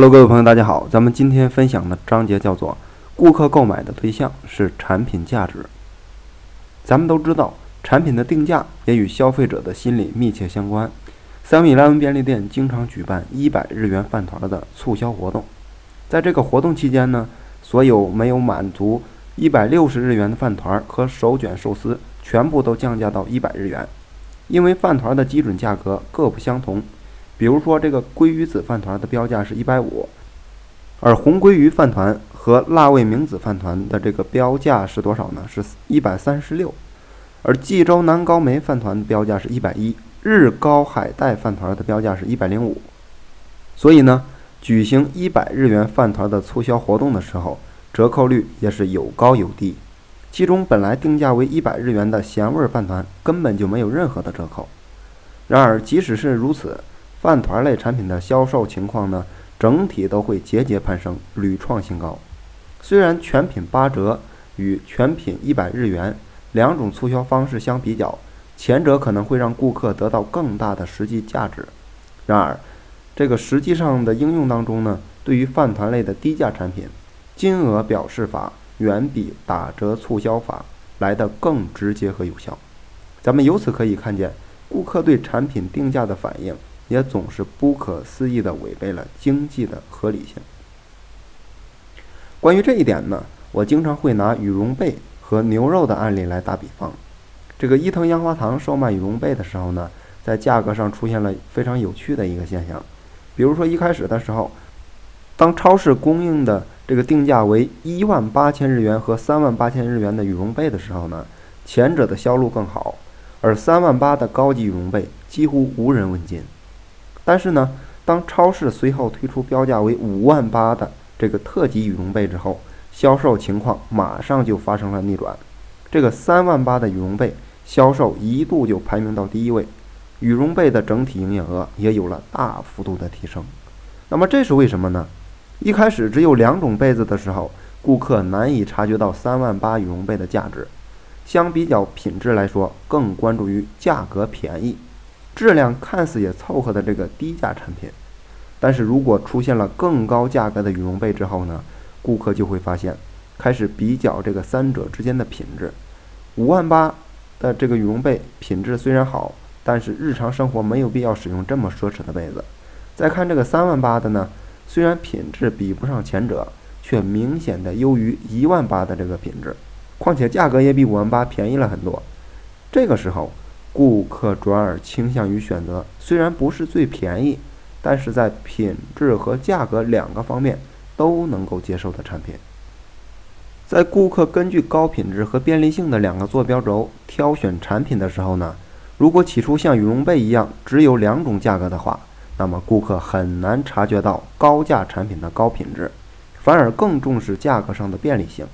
Hello，各位朋友，大家好。咱们今天分享的章节叫做“顾客购买的对象是产品价值”。咱们都知道，产品的定价也与消费者的心理密切相关。三米莱文便利店经常举办一百日元饭团的促销活动，在这个活动期间呢，所有没有满足一百六十日元的饭团和手卷寿司全部都降价到一百日元。因为饭团的基准价格各不相同。比如说，这个鲑鱼子饭团的标价是一百五，而红鲑鱼饭团和辣味明子饭团的这个标价是多少呢？是一百三十六，而济州南高梅饭团标价是一百一，日高海带饭团的标价是一百零五。所以呢，举行一百日元饭团的促销活动的时候，折扣率也是有高有低。其中本来定价为一百日元的咸味饭团根本就没有任何的折扣。然而，即使是如此。饭团类产品的销售情况呢，整体都会节节攀升，屡创新高。虽然全品八折与全品一百日元两种促销方式相比较，前者可能会让顾客得到更大的实际价值。然而，这个实际上的应用当中呢，对于饭团类的低价产品，金额表示法远比打折促销法来的更直接和有效。咱们由此可以看见，顾客对产品定价的反应。也总是不可思议地违背了经济的合理性。关于这一点呢，我经常会拿羽绒被和牛肉的案例来打比方。这个伊藤洋华堂售卖羽绒被的时候呢，在价格上出现了非常有趣的一个现象。比如说一开始的时候，当超市供应的这个定价为一万八千日元和三万八千日元的羽绒被的时候呢，前者的销路更好，而三万八的高级羽绒被几乎无人问津。但是呢，当超市随后推出标价为五万八的这个特级羽绒被之后，销售情况马上就发生了逆转。这个三万八的羽绒被销售一度就排名到第一位，羽绒被的整体营业额也有了大幅度的提升。那么这是为什么呢？一开始只有两种被子的时候，顾客难以察觉到三万八羽绒被的价值，相比较品质来说，更关注于价格便宜。质量看似也凑合的这个低价产品，但是如果出现了更高价格的羽绒被之后呢，顾客就会发现，开始比较这个三者之间的品质。五万八的这个羽绒被品质虽然好，但是日常生活没有必要使用这么奢侈的被子。再看这个三万八的呢，虽然品质比不上前者，却明显的优于一万八的这个品质，况且价格也比五万八便宜了很多。这个时候。顾客转而倾向于选择虽然不是最便宜，但是在品质和价格两个方面都能够接受的产品。在顾客根据高品质和便利性的两个坐标轴挑选产品的时候呢，如果起初像羽绒被一样只有两种价格的话，那么顾客很难察觉到高价产品的高品质，反而更重视价格上的便利性。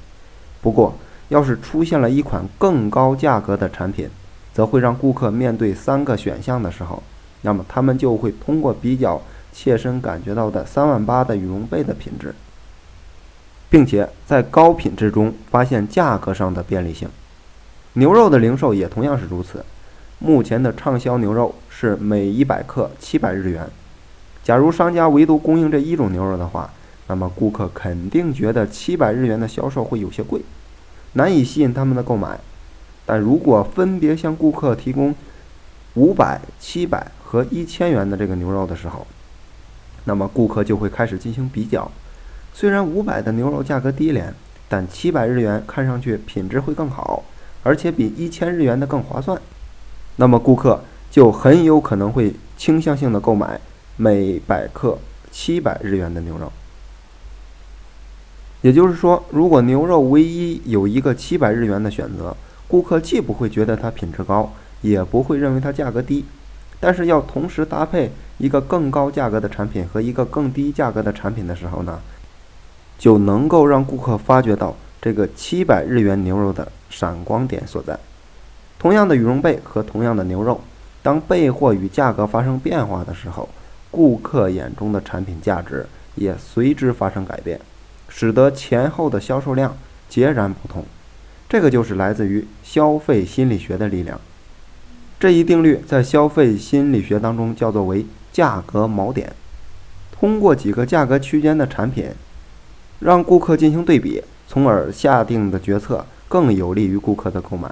不过，要是出现了一款更高价格的产品，则会让顾客面对三个选项的时候，那么他们就会通过比较切身感觉到的三万八的羽绒被的品质，并且在高品质中发现价格上的便利性。牛肉的零售也同样是如此。目前的畅销牛肉是每一百克七百日元。假如商家唯独供应这一种牛肉的话，那么顾客肯定觉得七百日元的销售会有些贵，难以吸引他们的购买。但如果分别向顾客提供五百、七百和一千元的这个牛肉的时候，那么顾客就会开始进行比较。虽然五百的牛肉价格低廉，但七百日元看上去品质会更好，而且比一千日元的更划算。那么顾客就很有可能会倾向性的购买每百克七百日元的牛肉。也就是说，如果牛肉唯一有一个七百日元的选择，顾客既不会觉得它品质高，也不会认为它价格低，但是要同时搭配一个更高价格的产品和一个更低价格的产品的时候呢，就能够让顾客发觉到这个七百日元牛肉的闪光点所在。同样的羽绒被和同样的牛肉，当备货与价格发生变化的时候，顾客眼中的产品价值也随之发生改变，使得前后的销售量截然不同。这个就是来自于消费心理学的力量。这一定律在消费心理学当中叫做为价格锚点。通过几个价格区间的产品，让顾客进行对比，从而下定的决策更有利于顾客的购买。